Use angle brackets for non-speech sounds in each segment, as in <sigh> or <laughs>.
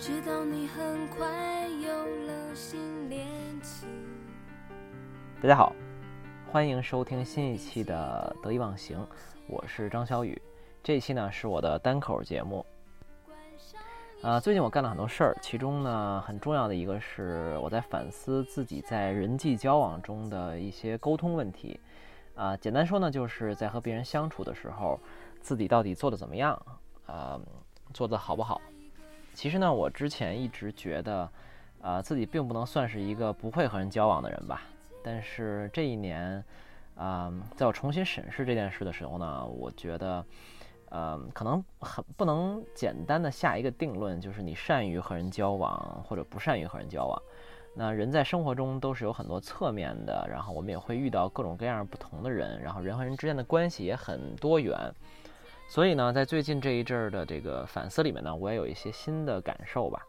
知道你很快有了新恋情。大家好，欢迎收听新一期的得意忘形，我是张小雨。这一期呢是我的单口节目。啊，最近我干了很多事儿，其中呢很重要的一个是我在反思自己在人际交往中的一些沟通问题。啊，简单说呢，就是在和别人相处的时候，自己到底做的怎么样？啊，做的好不好？其实呢，我之前一直觉得，啊，自己并不能算是一个不会和人交往的人吧。但是这一年，啊，在我重新审视这件事的时候呢，我觉得。呃，可能很不能简单的下一个定论，就是你善于和人交往或者不善于和人交往。那人在生活中都是有很多侧面的，然后我们也会遇到各种各样不同的人，然后人和人之间的关系也很多元。所以呢，在最近这一阵儿的这个反思里面呢，我也有一些新的感受吧。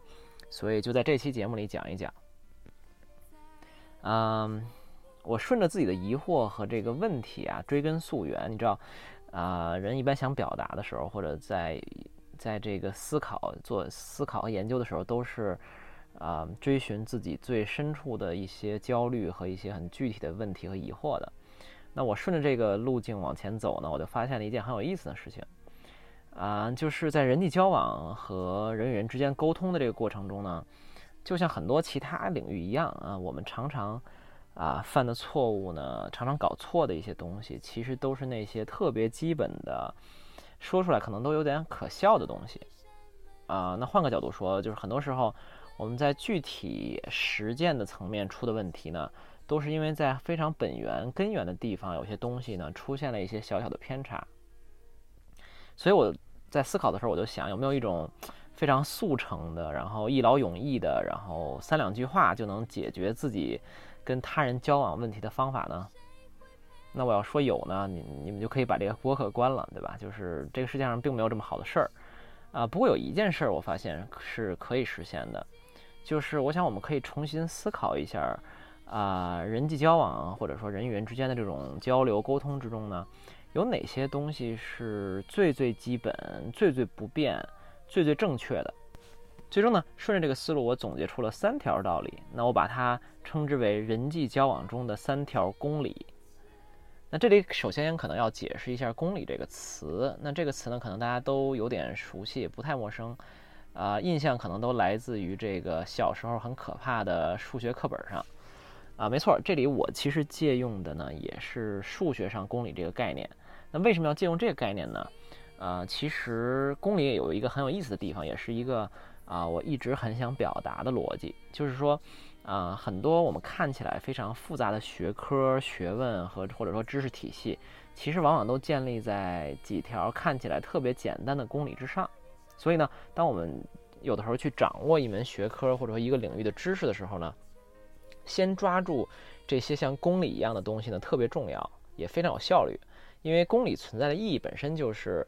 所以就在这期节目里讲一讲。嗯，我顺着自己的疑惑和这个问题啊，追根溯源，你知道。啊，人一般想表达的时候，或者在在这个思考、做思考和研究的时候，都是啊，追寻自己最深处的一些焦虑和一些很具体的问题和疑惑的。那我顺着这个路径往前走呢，我就发现了一件很有意思的事情啊，就是在人际交往和人与人之间沟通的这个过程中呢，就像很多其他领域一样啊，我们常常。啊，犯的错误呢，常常搞错的一些东西，其实都是那些特别基本的，说出来可能都有点可笑的东西。啊，那换个角度说，就是很多时候我们在具体实践的层面出的问题呢，都是因为在非常本源根源的地方，有些东西呢出现了一些小小的偏差。所以我在思考的时候，我就想，有没有一种非常速成的，然后一劳永逸的，然后三两句话就能解决自己。跟他人交往问题的方法呢？那我要说有呢，你你们就可以把这个博客关了，对吧？就是这个世界上并没有这么好的事儿啊。不过有一件事儿我发现是可以实现的，就是我想我们可以重新思考一下啊，人际交往或者说人与人之间的这种交流沟通之中呢，有哪些东西是最最基本、最最不变、最最正确的？最终呢，顺着这个思路，我总结出了三条道理。那我把它称之为人际交往中的三条公理。那这里首先可能要解释一下“公理”这个词。那这个词呢，可能大家都有点熟悉，不太陌生。啊，印象可能都来自于这个小时候很可怕的数学课本上。啊，没错，这里我其实借用的呢，也是数学上公理这个概念。那为什么要借用这个概念呢？啊，其实公理有一个很有意思的地方，也是一个。啊，我一直很想表达的逻辑，就是说，啊，很多我们看起来非常复杂的学科、学问和或者说知识体系，其实往往都建立在几条看起来特别简单的公理之上。所以呢，当我们有的时候去掌握一门学科或者说一个领域的知识的时候呢，先抓住这些像公理一样的东西呢，特别重要，也非常有效率。因为公理存在的意义本身就是。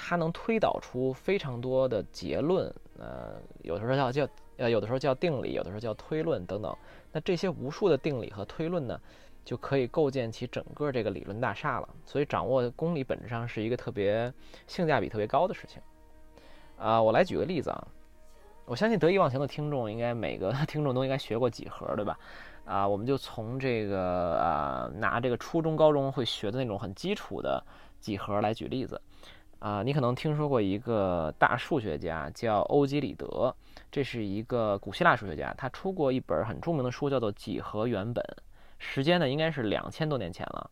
它能推导出非常多的结论，呃，有的时候叫叫呃，有的时候叫定理，有的时候叫推论等等。那这些无数的定理和推论呢，就可以构建起整个这个理论大厦了。所以掌握公理本质上是一个特别性价比特别高的事情。啊，我来举个例子啊，我相信得意忘形的听众应该每个 <laughs> 听众都应该学过几何，对吧？啊，我们就从这个啊拿这个初中高中会学的那种很基础的几何来举例子。啊，你可能听说过一个大数学家叫欧几里得，这是一个古希腊数学家，他出过一本很著名的书，叫做《几何原本》，时间呢应该是两千多年前了。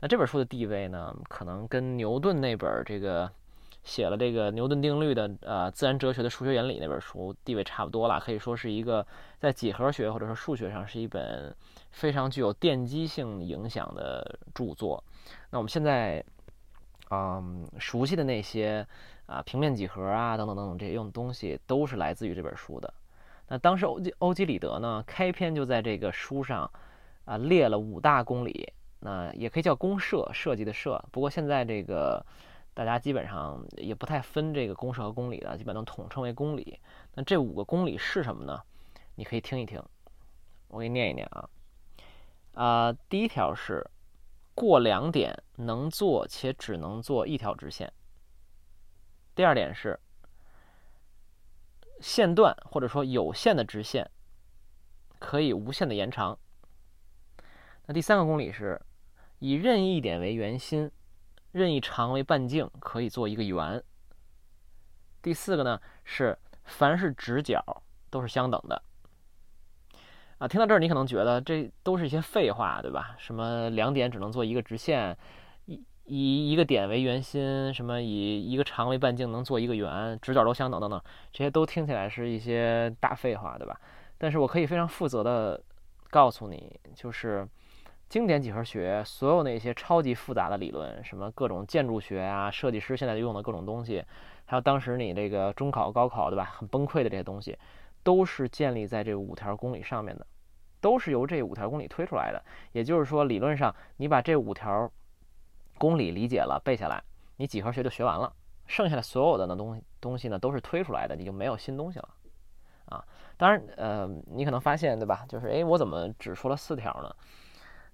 那这本书的地位呢，可能跟牛顿那本这个写了这个牛顿定律的呃自然哲学的数学原理那本书地位差不多了，可以说是一个在几何学或者说数学上是一本非常具有奠基性影响的著作。那我们现在。嗯，熟悉的那些啊，平面几何啊，等等等等这些用的东西，都是来自于这本书的。那当时欧几欧几里得呢，开篇就在这个书上啊列了五大公理，那也可以叫公设，设计的设。不过现在这个大家基本上也不太分这个公设和公理的，基本都统称为公理。那这五个公理是什么呢？你可以听一听，我给你念一念啊。啊，第一条是。过两点能做且只能做一条直线。第二点是，线段或者说有限的直线可以无限的延长。那第三个公理是以任意一点为圆心，任意长为半径，可以做一个圆。第四个呢是凡是直角都是相等的。啊，听到这儿你可能觉得这都是一些废话，对吧？什么两点只能做一个直线，以以一个点为圆心，什么以一个长为半径能做一个圆，直角都相等等等，这些都听起来是一些大废话，对吧？但是我可以非常负责的告诉你，就是经典几何学所有那些超级复杂的理论，什么各种建筑学啊，设计师现在用的各种东西，还有当时你这个中考、高考，对吧？很崩溃的这些东西。都是建立在这五条公理上面的，都是由这五条公理推出来的。也就是说，理论上你把这五条公理理解了、背下来，你几何学就学完了。剩下的所有的那东西东西呢，都是推出来的，你就没有新东西了啊。当然，呃，你可能发现，对吧？就是，哎，我怎么只说了四条呢？<laughs>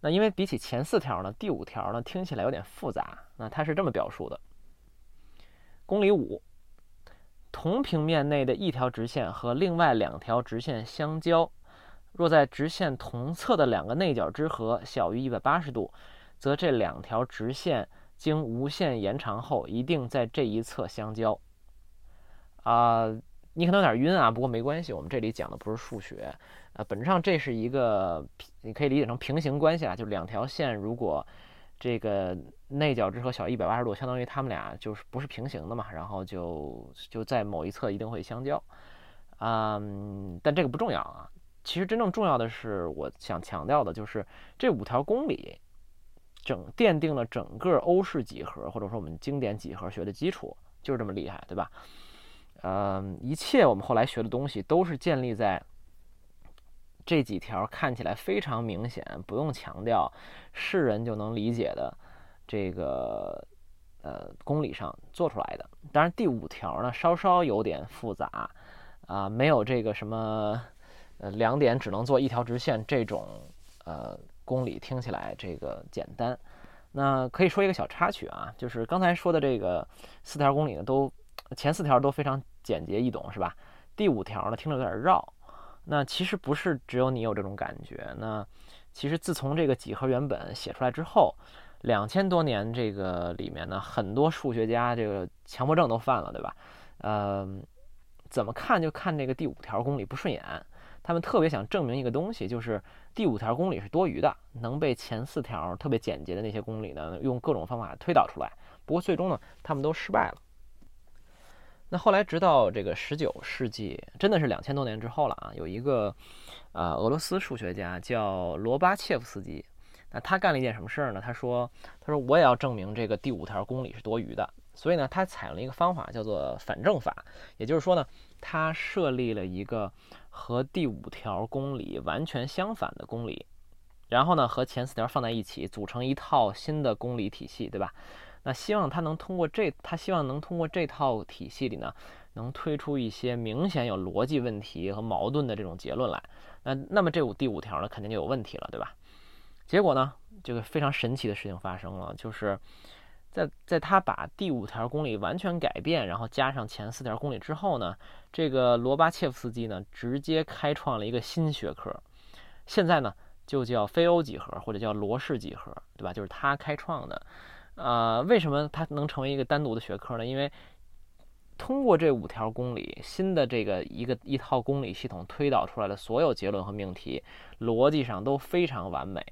那因为比起前四条呢，第五条呢听起来有点复杂。那它是这么表述的：公理五。同平面内的一条直线和另外两条直线相交，若在直线同侧的两个内角之和小于一百八十度，则这两条直线经无限延长后一定在这一侧相交。啊，你可能有点晕啊，不过没关系，我们这里讲的不是数学，呃，本质上这是一个，你可以理解成平行关系啊，就两条线如果。这个内角之和小一百八十度，相当于它们俩就是不是平行的嘛，然后就就在某一侧一定会相交，嗯，但这个不重要啊。其实真正重要的是，我想强调的就是这五条公理，整奠定了整个欧式几何或者说我们经典几何学的基础，就是这么厉害，对吧？嗯，一切我们后来学的东西都是建立在。这几条看起来非常明显，不用强调，是人就能理解的这个呃公理上做出来的。当然，第五条呢稍稍有点复杂啊，没有这个什么呃两点只能做一条直线这种呃公理听起来这个简单。那可以说一个小插曲啊，就是刚才说的这个四条公理呢，都前四条都非常简洁易懂，是吧？第五条呢听着有点绕。那其实不是只有你有这种感觉。那其实自从这个几何原本写出来之后，两千多年这个里面呢，很多数学家这个强迫症都犯了，对吧？呃，怎么看就看这个第五条公理不顺眼。他们特别想证明一个东西，就是第五条公理是多余的，能被前四条特别简洁的那些公理呢，用各种方法推导出来。不过最终呢，他们都失败了。那后来，直到这个十九世纪，真的是两千多年之后了啊！有一个，呃，俄罗斯数学家叫罗巴切夫斯基。那他干了一件什么事儿呢？他说：“他说我也要证明这个第五条公理是多余的。所以呢，他采用了一个方法，叫做反证法。也就是说呢，他设立了一个和第五条公理完全相反的公理，然后呢，和前四条放在一起，组成一套新的公理体系，对吧？”那希望他能通过这，他希望能通过这套体系里呢，能推出一些明显有逻辑问题和矛盾的这种结论来。那那么这五第五条呢，肯定就有问题了，对吧？结果呢，这个非常神奇的事情发生了，就是在在他把第五条公理完全改变，然后加上前四条公理之后呢，这个罗巴切夫斯基呢，直接开创了一个新学科，现在呢就叫非欧几何或者叫罗氏几何，对吧？就是他开创的。呃，为什么它能成为一个单独的学科呢？因为通过这五条公理，新的这个一个一套公理系统推导出来的所有结论和命题，逻辑上都非常完美，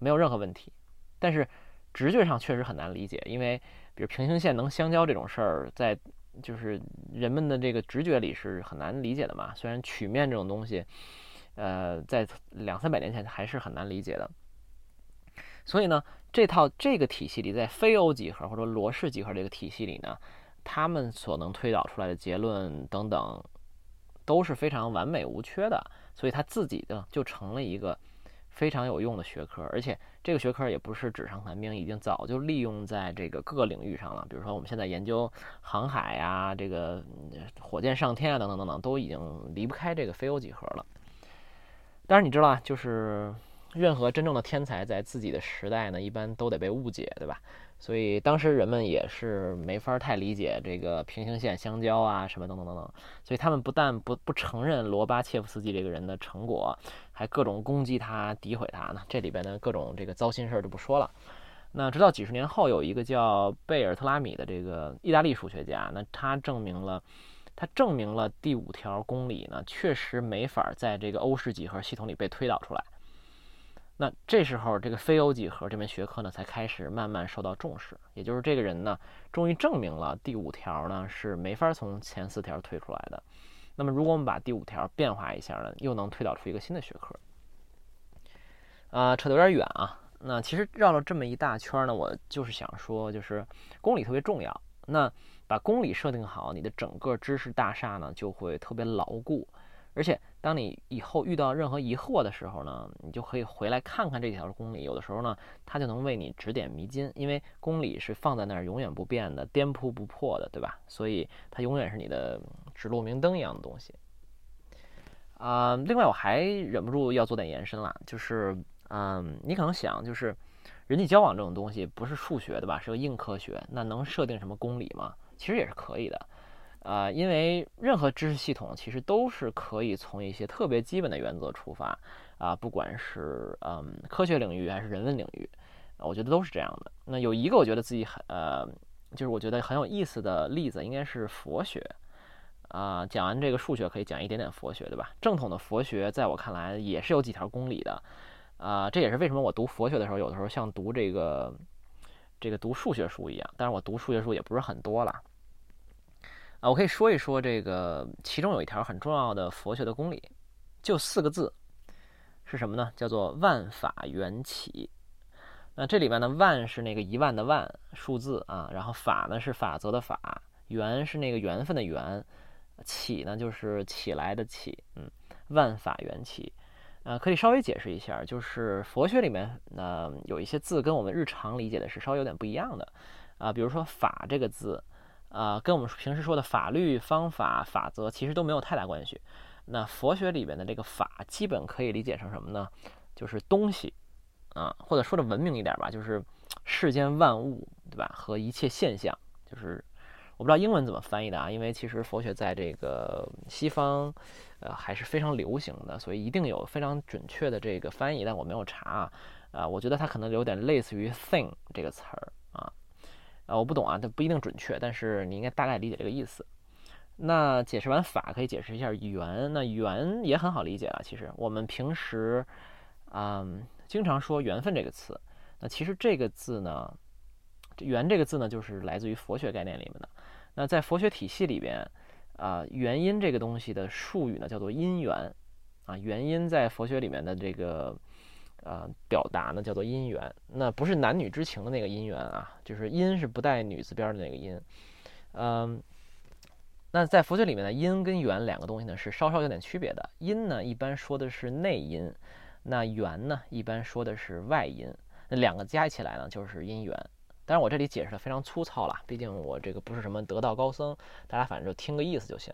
没有任何问题。但是直觉上确实很难理解，因为比如平行线能相交这种事儿，在就是人们的这个直觉里是很难理解的嘛。虽然曲面这种东西，呃，在两三百年前还是很难理解的。所以呢，这套这个体系里，在非欧几何或者罗氏几何这个体系里呢，他们所能推导出来的结论等等，都是非常完美无缺的。所以它自己的就成了一个非常有用的学科，而且这个学科也不是纸上谈兵，已经早就利用在这个各个领域上了。比如说我们现在研究航海呀，这个火箭上天啊，等等等等，都已经离不开这个非欧几何了。当然你知道啊，就是。任何真正的天才在自己的时代呢，一般都得被误解，对吧？所以当时人们也是没法太理解这个平行线相交啊什么等等等等，所以他们不但不不承认罗巴切夫斯基这个人的成果，还各种攻击他、诋毁他呢。这里边的各种这个糟心事儿就不说了。那直到几十年后，有一个叫贝尔特拉米的这个意大利数学家，那他证明了，他证明了第五条公理呢确实没法在这个欧式几何系统里被推导出来。那这时候，这个非欧几何这门学科呢，才开始慢慢受到重视。也就是这个人呢，终于证明了第五条呢是没法从前四条推出来的。那么，如果我们把第五条变化一下呢，又能推导出一个新的学科。啊，扯得有点远啊。那其实绕了这么一大圈呢，我就是想说，就是公理特别重要。那把公理设定好，你的整个知识大厦呢就会特别牢固。而且，当你以后遇到任何疑惑的时候呢，你就可以回来看看这条公理。有的时候呢，它就能为你指点迷津，因为公理是放在那儿永远不变的、颠扑不破的，对吧？所以它永远是你的指路明灯一样的东西。啊，另外我还忍不住要做点延伸了，就是，嗯，你可能想，就是人际交往这种东西不是数学，对吧？是个硬科学，那能设定什么公理吗？其实也是可以的。啊，因为任何知识系统其实都是可以从一些特别基本的原则出发，啊，不管是嗯科学领域还是人文领域，我觉得都是这样的。那有一个我觉得自己很呃，就是我觉得很有意思的例子，应该是佛学。啊，讲完这个数学，可以讲一点点佛学，对吧？正统的佛学在我看来也是有几条公理的，啊，这也是为什么我读佛学的时候，有的时候像读这个这个读数学书一样。但是我读数学书也不是很多了。啊，我可以说一说这个，其中有一条很重要的佛学的公理，就四个字，是什么呢？叫做万法缘起。那这里面呢，万是那个一万的万数字啊，然后法呢是法则的法，缘是那个缘分的缘，起呢就是起来的起。嗯，万法缘起。呃，可以稍微解释一下，就是佛学里面呢有一些字跟我们日常理解的是稍微有点不一样的啊，比如说法这个字。啊，跟我们平时说的法律、方法、法则其实都没有太大关系。那佛学里边的这个法，基本可以理解成什么呢？就是东西，啊，或者说的文明一点吧，就是世间万物，对吧？和一切现象，就是我不知道英文怎么翻译的啊，因为其实佛学在这个西方，呃，还是非常流行的，所以一定有非常准确的这个翻译，但我没有查啊。啊，我觉得它可能有点类似于 “thing” 这个词儿。啊，我不懂啊，它不一定准确，但是你应该大概理解这个意思。那解释完法，可以解释一下缘。那缘也很好理解了。其实我们平时，嗯，经常说缘分这个词。那其实这个字呢，缘这个字呢，就是来自于佛学概念里面的。那在佛学体系里边，啊，原因这个东西的术语呢，叫做因缘。啊，原因在佛学里面的这个。呃，表达呢叫做姻缘，那不是男女之情的那个姻缘啊，就是姻是不带女字边的那个姻。嗯，那在佛学里面呢，姻跟缘两个东西呢是稍稍有点区别的。姻呢一般说的是内因，那缘呢一般说的是外因，那两个加起来呢就是姻缘。当然我这里解释的非常粗糙了，毕竟我这个不是什么得道高僧，大家反正就听个意思就行。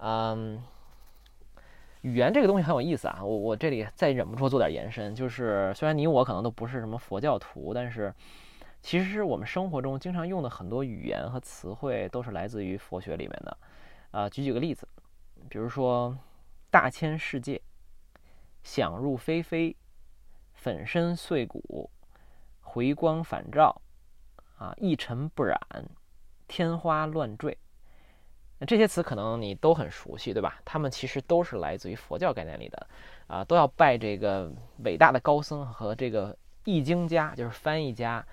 嗯。语言这个东西很有意思啊，我我这里再忍不住做点延伸，就是虽然你我可能都不是什么佛教徒，但是其实我们生活中经常用的很多语言和词汇都是来自于佛学里面的。啊，举几个例子，比如说大千世界、想入非非、粉身碎骨、回光返照、啊一尘不染、天花乱坠。这些词可能你都很熟悉，对吧？他们其实都是来自于佛教概念里的，啊，都要拜这个伟大的高僧和这个译经家，就是翻译家，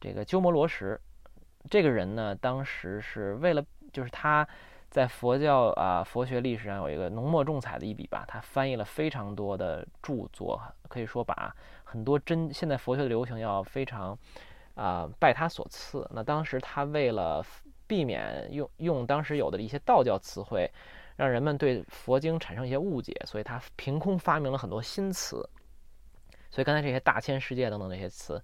这个鸠摩罗什。这个人呢，当时是为了，就是他在佛教啊佛学历史上有一个浓墨重彩的一笔吧，他翻译了非常多的著作，可以说把很多真现在佛学的流行要非常啊拜他所赐。那当时他为了避免用用当时有的一些道教词汇，让人们对佛经产生一些误解，所以他凭空发明了很多新词。所以刚才这些大千世界等等这些词，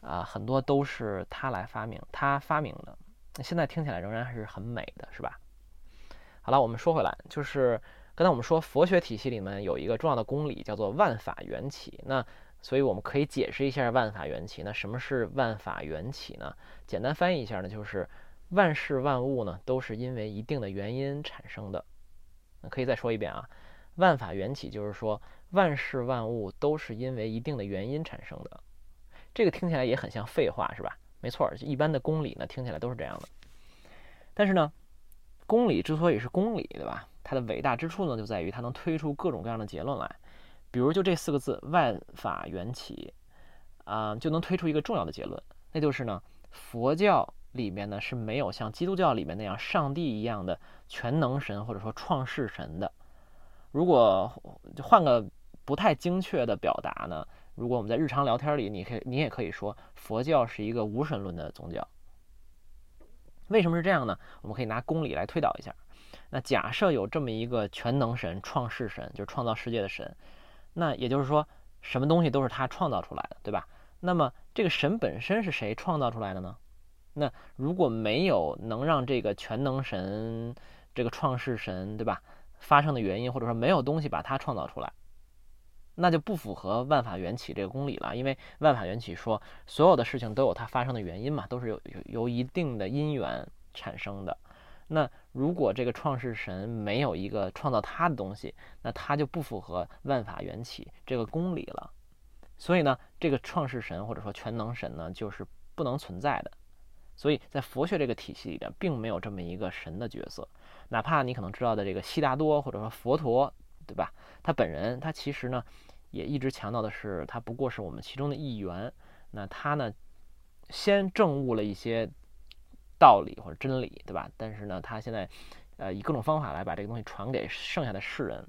啊，很多都是他来发明，他发明的。现在听起来仍然还是很美的，是吧？好了，我们说回来，就是刚才我们说佛学体系里面有一个重要的公理，叫做万法缘起。那所以我们可以解释一下万法缘起。那什么是万法缘起呢？简单翻译一下呢，就是万事万物呢都是因为一定的原因产生的。可以再说一遍啊，万法缘起就是说万事万物都是因为一定的原因产生的。这个听起来也很像废话，是吧？没错，一般的公理呢听起来都是这样的。但是呢，公理之所以是公理，对吧？它的伟大之处呢就在于它能推出各种各样的结论来。比如就这四个字“万法缘起”，啊，就能推出一个重要的结论，那就是呢，佛教里面呢是没有像基督教里面那样上帝一样的全能神或者说创世神的。如果换个不太精确的表达呢，如果我们在日常聊天里，你可以你也可以说佛教是一个无神论的宗教。为什么是这样呢？我们可以拿公理来推导一下。那假设有这么一个全能神、创世神，就是创造世界的神。那也就是说，什么东西都是他创造出来的，对吧？那么这个神本身是谁创造出来的呢？那如果没有能让这个全能神、这个创世神，对吧，发生的原因，或者说没有东西把它创造出来，那就不符合万法缘起这个公理了。因为万法缘起说，所有的事情都有它发生的原因嘛，都是有有由一定的因缘产生的。那如果这个创世神没有一个创造他的东西，那他就不符合万法缘起这个公理了。所以呢，这个创世神或者说全能神呢，就是不能存在的。所以在佛学这个体系里边，并没有这么一个神的角色。哪怕你可能知道的这个悉达多或者说佛陀，对吧？他本人他其实呢，也一直强调的是，他不过是我们其中的一员。那他呢，先证悟了一些。道理或者真理，对吧？但是呢，他现在，呃，以各种方法来把这个东西传给剩下的世人，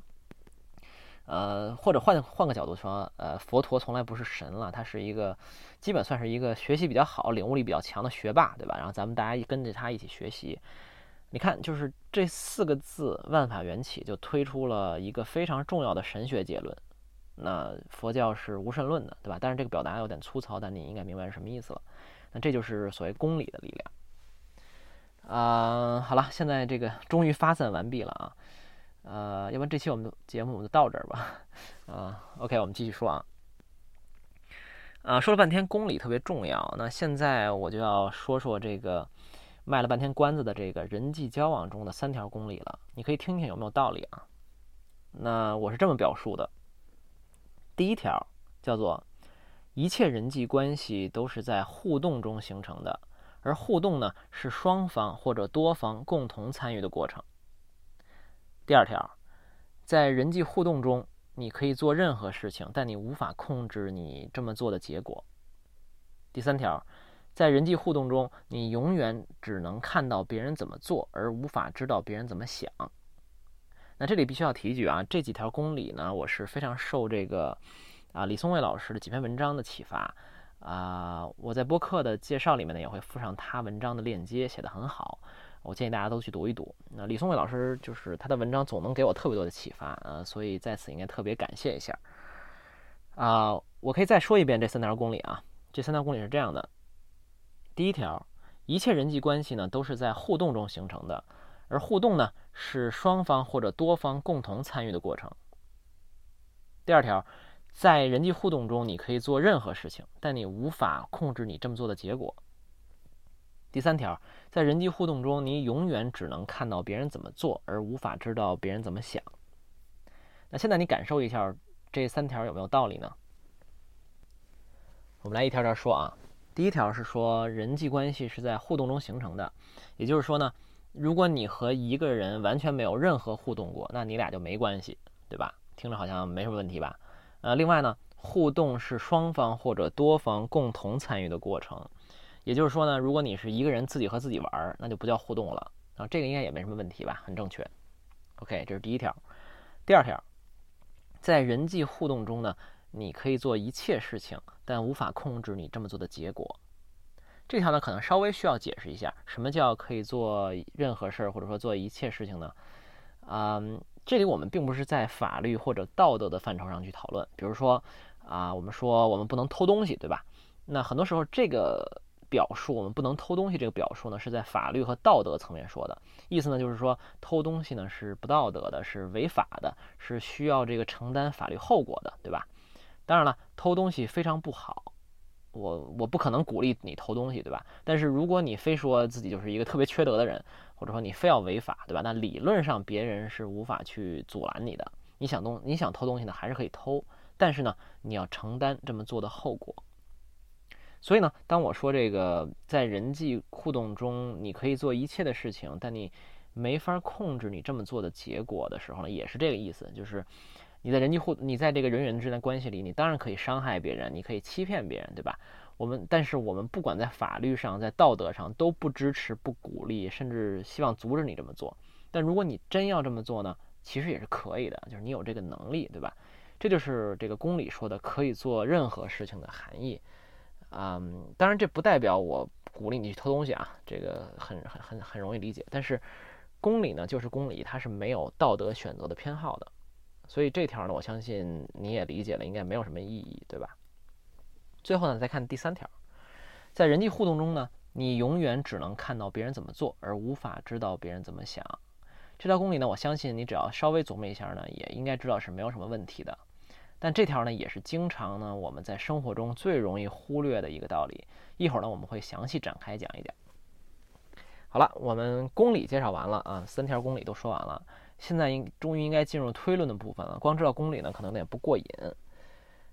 呃，或者换换个角度说，呃，佛陀从来不是神了，他是一个基本算是一个学习比较好、领悟力比较强的学霸，对吧？然后咱们大家一跟着他一起学习，你看，就是这四个字“万法缘起”就推出了一个非常重要的神学结论。那佛教是无神论的，对吧？但是这个表达有点粗糙，但你应该明白是什么意思了。那这就是所谓公理的力量。啊，好了，现在这个终于发散完毕了啊，呃，要不然这期我们的节目我们就到这儿吧，啊，OK，我们继续说啊，啊，说了半天公理特别重要，那现在我就要说说这个卖了半天关子的这个人际交往中的三条公理了，你可以听听有没有道理啊？那我是这么表述的，第一条叫做一切人际关系都是在互动中形成的。而互动呢，是双方或者多方共同参与的过程。第二条，在人际互动中，你可以做任何事情，但你无法控制你这么做的结果。第三条，在人际互动中，你永远只能看到别人怎么做，而无法知道别人怎么想。那这里必须要提一句啊，这几条公理呢，我是非常受这个啊李松蔚老师的几篇文章的启发。啊，我在播客的介绍里面呢，也会附上他文章的链接，写的很好，我建议大家都去读一读。那李松蔚老师就是他的文章总能给我特别多的启发，啊，所以在此应该特别感谢一下。啊，我可以再说一遍这三条公理啊，这三条公理是这样的：第一条，一切人际关系呢都是在互动中形成的，而互动呢是双方或者多方共同参与的过程。第二条。在人际互动中，你可以做任何事情，但你无法控制你这么做的结果。第三条，在人际互动中，你永远只能看到别人怎么做，而无法知道别人怎么想。那现在你感受一下这三条有没有道理呢？我们来一条条说啊。第一条是说人际关系是在互动中形成的，也就是说呢，如果你和一个人完全没有任何互动过，那你俩就没关系，对吧？听着好像没什么问题吧？呃，另外呢，互动是双方或者多方共同参与的过程，也就是说呢，如果你是一个人自己和自己玩，那就不叫互动了啊。这个应该也没什么问题吧？很正确。OK，这是第一条。第二条，在人际互动中呢，你可以做一切事情，但无法控制你这么做的结果。这条呢，可能稍微需要解释一下，什么叫可以做任何事儿，或者说做一切事情呢？嗯。这里我们并不是在法律或者道德的范畴上去讨论，比如说，啊，我们说我们不能偷东西，对吧？那很多时候这个表述，我们不能偷东西这个表述呢，是在法律和道德层面说的，意思呢就是说偷东西呢是不道德的，是违法的，是需要这个承担法律后果的，对吧？当然了，偷东西非常不好，我我不可能鼓励你偷东西，对吧？但是如果你非说自己就是一个特别缺德的人，或者说你非要违法，对吧？那理论上别人是无法去阻拦你的。你想东你想偷东西呢，还是可以偷，但是呢，你要承担这么做的后果。所以呢，当我说这个在人际互动中你可以做一切的事情，但你没法控制你这么做的结果的时候呢，也是这个意思，就是你在人际互你在这个人与人之间的关系里，你当然可以伤害别人，你可以欺骗别人，对吧？我们但是我们不管在法律上，在道德上都不支持、不鼓励，甚至希望阻止你这么做。但如果你真要这么做呢，其实也是可以的，就是你有这个能力，对吧？这就是这个公理说的可以做任何事情的含义。嗯，当然这不代表我鼓励你去偷东西啊，这个很很很很容易理解。但是公理呢，就是公理，它是没有道德选择的偏好的。所以这条呢，我相信你也理解了，应该没有什么意义，对吧？最后呢，再看第三条，在人际互动中呢，你永远只能看到别人怎么做，而无法知道别人怎么想。这条公理呢，我相信你只要稍微琢磨一下呢，也应该知道是没有什么问题的。但这条呢，也是经常呢我们在生活中最容易忽略的一个道理。一会儿呢，我们会详细展开讲一讲。好了，我们公理介绍完了啊，三条公理都说完了，现在应终于应该进入推论的部分了。光知道公理呢，可能有点不过瘾，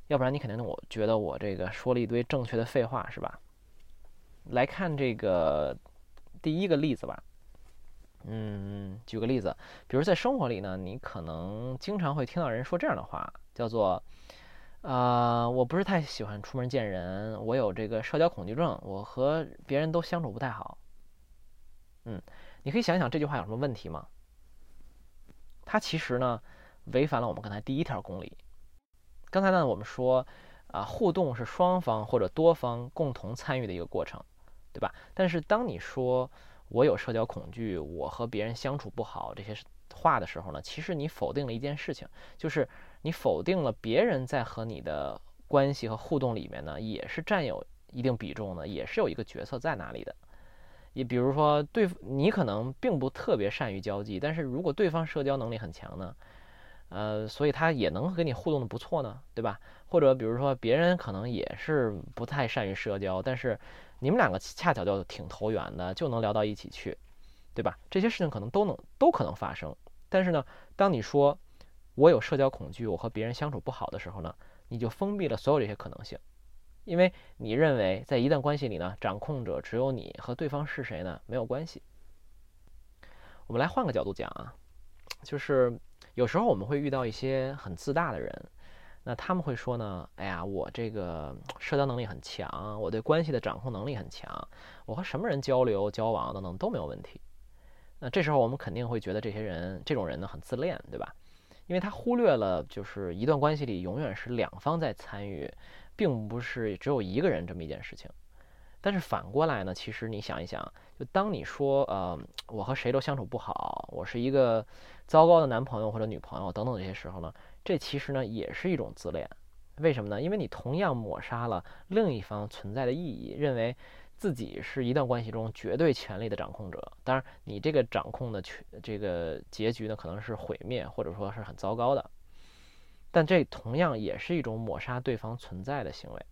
要不然你肯定我觉得我这个说了一堆正确的废话，是吧？来看这个第一个例子吧。嗯，举个例子，比如在生活里呢，你可能经常会听到人说这样的话，叫做，啊，我不是太喜欢出门见人，我有这个社交恐惧症，我和别人都相处不太好。嗯，你可以想想这句话有什么问题吗？它其实呢，违反了我们刚才第一条公理。刚才呢，我们说，啊，互动是双方或者多方共同参与的一个过程，对吧？但是当你说，我有社交恐惧，我和别人相处不好这些话的时候呢，其实你否定了一件事情，就是你否定了别人在和你的关系和互动里面呢，也是占有一定比重的，也是有一个角色在哪里的。也比如说，对你可能并不特别善于交际，但是如果对方社交能力很强呢，呃，所以他也能跟你互动的不错呢，对吧？或者比如说别人可能也是不太善于社交，但是。你们两个恰巧就挺投缘的，就能聊到一起去，对吧？这些事情可能都能都可能发生。但是呢，当你说我有社交恐惧，我和别人相处不好的时候呢，你就封闭了所有这些可能性，因为你认为在一段关系里呢，掌控者只有你和对方是谁呢没有关系。我们来换个角度讲啊，就是有时候我们会遇到一些很自大的人。那他们会说呢？哎呀，我这个社交能力很强，我对关系的掌控能力很强，我和什么人交流、交往等等都没有问题。那这时候我们肯定会觉得这些人、这种人呢很自恋，对吧？因为他忽略了，就是一段关系里永远是两方在参与，并不是只有一个人这么一件事情。但是反过来呢，其实你想一想，就当你说呃，我和谁都相处不好，我是一个糟糕的男朋友或者女朋友等等这些时候呢？这其实呢也是一种自恋，为什么呢？因为你同样抹杀了另一方存在的意义，认为自己是一段关系中绝对权力的掌控者。当然，你这个掌控的权这个结局呢可能是毁灭，或者说是很糟糕的。但这同样也是一种抹杀对方存在的行为。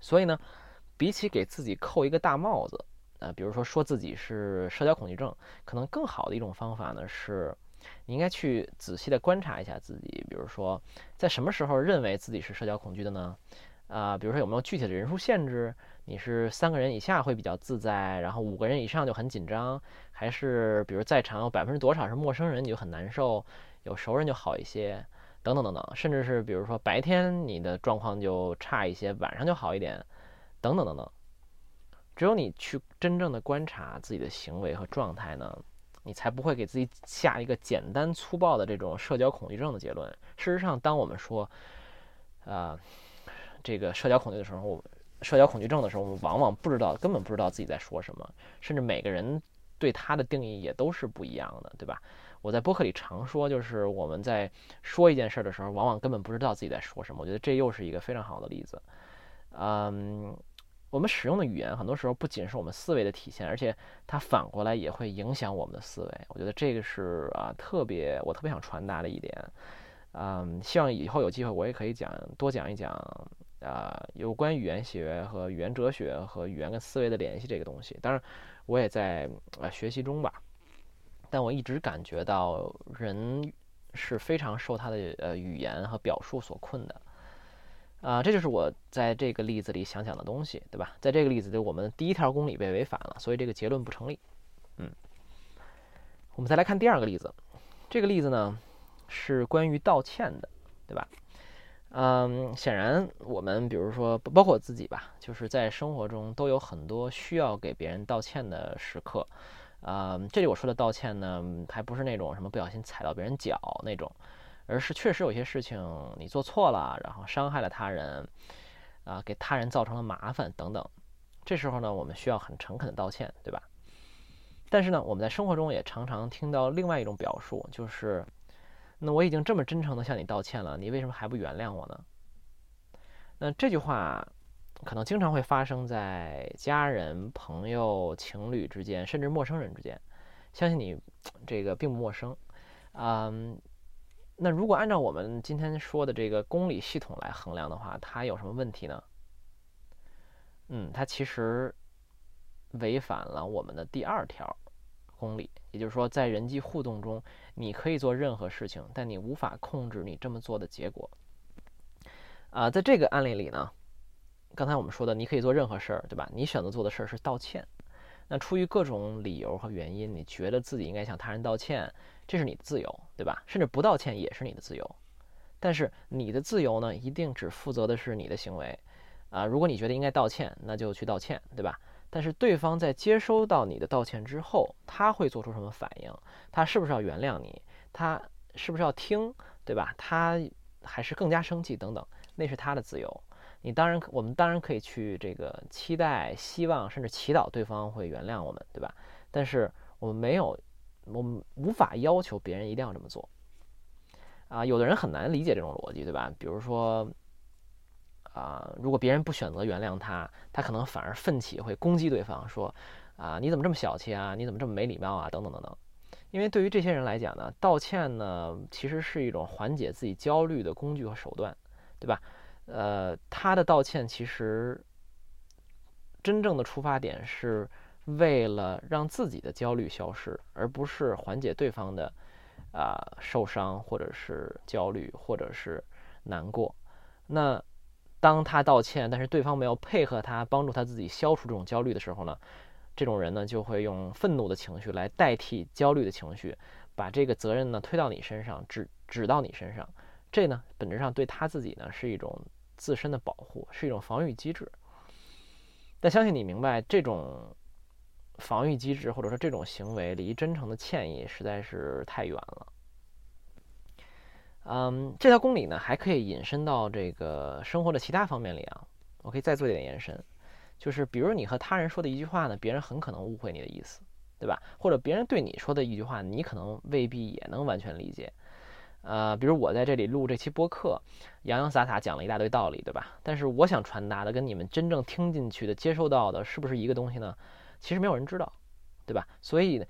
所以呢，比起给自己扣一个大帽子，呃，比如说说自己是社交恐惧症，可能更好的一种方法呢是。你应该去仔细的观察一下自己，比如说，在什么时候认为自己是社交恐惧的呢？啊，比如说有没有具体的人数限制？你是三个人以下会比较自在，然后五个人以上就很紧张，还是比如在场有百分之多少是陌生人你就很难受，有熟人就好一些，等等等等，甚至是比如说白天你的状况就差一些，晚上就好一点，等等等等。只有你去真正的观察自己的行为和状态呢？你才不会给自己下一个简单粗暴的这种社交恐惧症的结论。事实上，当我们说，啊，这个社交恐惧的时候，我社交恐惧症的时候，我们往往不知道，根本不知道自己在说什么，甚至每个人对它的定义也都是不一样的，对吧？我在播客里常说，就是我们在说一件事的时候，往往根本不知道自己在说什么。我觉得这又是一个非常好的例子，嗯。我们使用的语言，很多时候不仅是我们思维的体现，而且它反过来也会影响我们的思维。我觉得这个是啊，特别我特别想传达的一点。嗯，希望以后有机会我也可以讲多讲一讲啊，有关语言学和语言哲学和语言跟思维的联系这个东西。当然，我也在呃学习中吧，但我一直感觉到人是非常受他的呃语言和表述所困的。啊，这就是我在这个例子里想讲的东西，对吧？在这个例子里，我们第一条公理被违反了，所以这个结论不成立。嗯，我们再来看第二个例子，这个例子呢是关于道歉的，对吧？嗯，显然我们比如说包括我自己吧，就是在生活中都有很多需要给别人道歉的时刻。啊，这里我说的道歉呢，还不是那种什么不小心踩到别人脚那种。而是确实有些事情你做错了，然后伤害了他人，啊，给他人造成了麻烦等等。这时候呢，我们需要很诚恳的道歉，对吧？但是呢，我们在生活中也常常听到另外一种表述，就是，那我已经这么真诚的向你道歉了，你为什么还不原谅我呢？那这句话可能经常会发生在家人、朋友、情侣之间，甚至陌生人之间。相信你这个并不陌生，嗯。那如果按照我们今天说的这个公理系统来衡量的话，它有什么问题呢？嗯，它其实违反了我们的第二条公理，也就是说，在人际互动中，你可以做任何事情，但你无法控制你这么做的结果。啊，在这个案例里呢，刚才我们说的，你可以做任何事儿，对吧？你选择做的事儿是道歉。那出于各种理由和原因，你觉得自己应该向他人道歉。这是你的自由，对吧？甚至不道歉也是你的自由。但是你的自由呢，一定只负责的是你的行为，啊，如果你觉得应该道歉，那就去道歉，对吧？但是对方在接收到你的道歉之后，他会做出什么反应？他是不是要原谅你？他是不是要听，对吧？他还是更加生气等等，那是他的自由。你当然，我们当然可以去这个期待、希望，甚至祈祷对方会原谅我们，对吧？但是我们没有。我们无法要求别人一定要这么做，啊，有的人很难理解这种逻辑，对吧？比如说，啊，如果别人不选择原谅他，他可能反而奋起会攻击对方，说，啊，你怎么这么小气啊？你怎么这么没礼貌啊？等等等等。因为对于这些人来讲呢，道歉呢，其实是一种缓解自己焦虑的工具和手段，对吧？呃，他的道歉其实真正的出发点是。为了让自己的焦虑消失，而不是缓解对方的啊受伤，或者是焦虑，或者是难过。那当他道歉，但是对方没有配合他，帮助他自己消除这种焦虑的时候呢，这种人呢就会用愤怒的情绪来代替焦虑的情绪，把这个责任呢推到你身上，指指到你身上。这呢本质上对他自己呢是一种自身的保护，是一种防御机制。但相信你明白这种。防御机制，或者说这种行为离真诚的歉意实在是太远了。嗯，这条公理呢还可以引申到这个生活的其他方面里啊。我可以再做一点延伸，就是比如你和他人说的一句话呢，别人很可能误会你的意思，对吧？或者别人对你说的一句话，你可能未必也能完全理解。呃，比如我在这里录这期播客，洋洋洒洒讲了一大堆道理，对吧？但是我想传达的跟你们真正听进去的、接收到的，是不是一个东西呢？其实没有人知道，对吧？所以，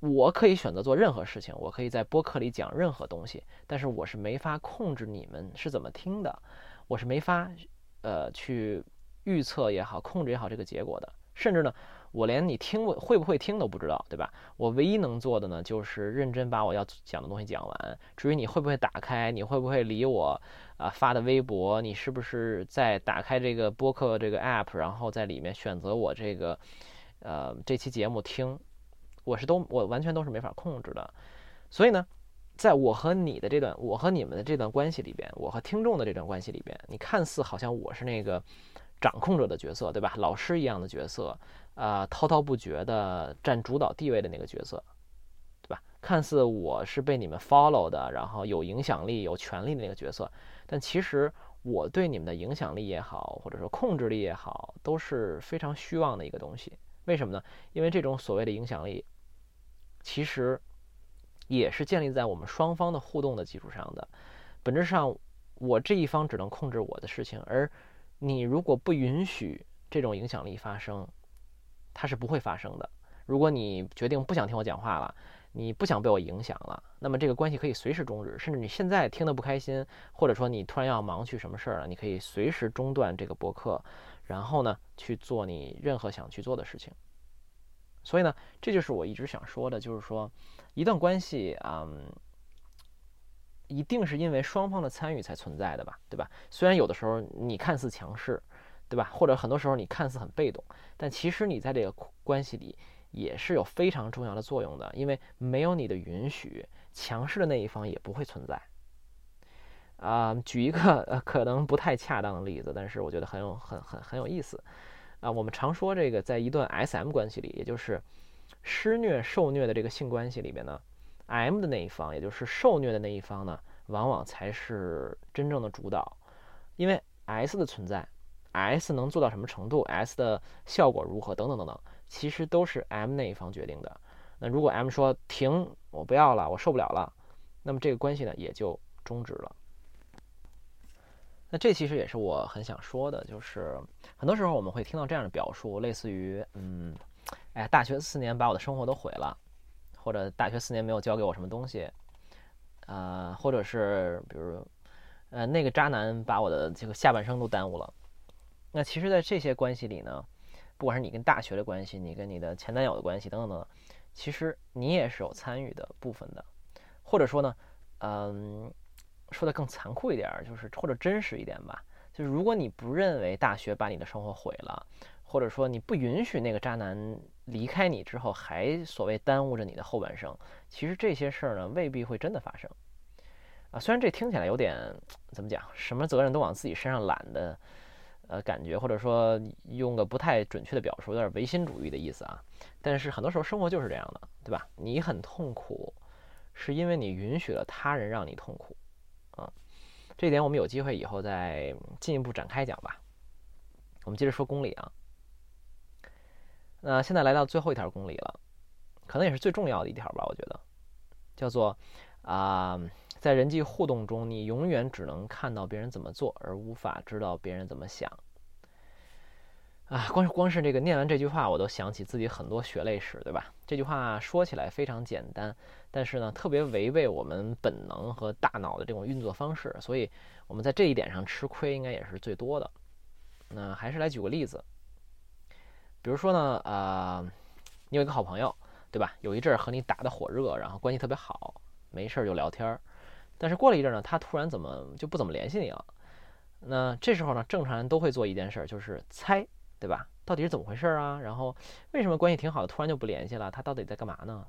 我可以选择做任何事情，我可以在播客里讲任何东西，但是我是没法控制你们是怎么听的，我是没法，呃，去预测也好，控制也好这个结果的。甚至呢，我连你听会不会听都不知道，对吧？我唯一能做的呢，就是认真把我要讲的东西讲完。至于你会不会打开，你会不会理我啊发的微博，你是不是在打开这个播客这个 app，然后在里面选择我这个。呃，这期节目听，我是都我完全都是没法控制的，所以呢，在我和你的这段，我和你们的这段关系里边，我和听众的这段关系里边，你看似好像我是那个掌控者的角色，对吧？老师一样的角色，啊，滔滔不绝的占主导地位的那个角色，对吧？看似我是被你们 follow 的，然后有影响力、有权利的那个角色，但其实我对你们的影响力也好，或者说控制力也好，都是非常虚妄的一个东西。为什么呢？因为这种所谓的影响力，其实也是建立在我们双方的互动的基础上的。本质上，我这一方只能控制我的事情，而你如果不允许这种影响力发生，它是不会发生的。如果你决定不想听我讲话了，你不想被我影响了，那么这个关系可以随时终止，甚至你现在听得不开心，或者说你突然要忙去什么事儿了，你可以随时中断这个博客，然后呢去做你任何想去做的事情。所以呢，这就是我一直想说的，就是说，一段关系，嗯，一定是因为双方的参与才存在的吧，对吧？虽然有的时候你看似强势，对吧？或者很多时候你看似很被动，但其实你在这个关系里也是有非常重要的作用的，因为没有你的允许，强势的那一方也不会存在。啊，举一个可能不太恰当的例子，但是我觉得很有很很很有意思。啊，我们常说这个，在一段 S.M 关系里，也就是施虐受虐的这个性关系里面呢，M 的那一方，也就是受虐的那一方呢，往往才是真正的主导，因为 S 的存在，S 能做到什么程度，S 的效果如何，等等等等，其实都是 M 那一方决定的。那如果 M 说停，我不要了，我受不了了，那么这个关系呢也就终止了。那这其实也是我很想说的，就是很多时候我们会听到这样的表述，类似于，嗯，哎，大学四年把我的生活都毁了，或者大学四年没有教给我什么东西，啊，或者是比如，呃，那个渣男把我的这个下半生都耽误了。那其实，在这些关系里呢，不管是你跟大学的关系，你跟你的前男友的关系等等等，其实你也是有参与的部分的，或者说呢，嗯。说的更残酷一点，就是或者真实一点吧，就是如果你不认为大学把你的生活毁了，或者说你不允许那个渣男离开你之后还所谓耽误着你的后半生，其实这些事儿呢未必会真的发生。啊，虽然这听起来有点怎么讲，什么责任都往自己身上揽的，呃，感觉或者说用个不太准确的表述，有点唯心主义的意思啊。但是很多时候生活就是这样的，对吧？你很痛苦，是因为你允许了他人让你痛苦。这点我们有机会以后再进一步展开讲吧。我们接着说公理啊。那现在来到最后一条公理了，可能也是最重要的一条吧，我觉得，叫做啊，在人际互动中，你永远只能看到别人怎么做，而无法知道别人怎么想。啊，光是光是这个念完这句话，我都想起自己很多血泪史，对吧？这句话说起来非常简单，但是呢，特别违背我们本能和大脑的这种运作方式，所以我们在这一点上吃亏应该也是最多的。那还是来举个例子，比如说呢，呃，你有一个好朋友，对吧？有一阵儿和你打得火热，然后关系特别好，没事儿就聊天儿，但是过了一阵儿呢，他突然怎么就不怎么联系你了？那这时候呢，正常人都会做一件事，就是猜。对吧？到底是怎么回事啊？然后为什么关系挺好的，突然就不联系了？他到底在干嘛呢？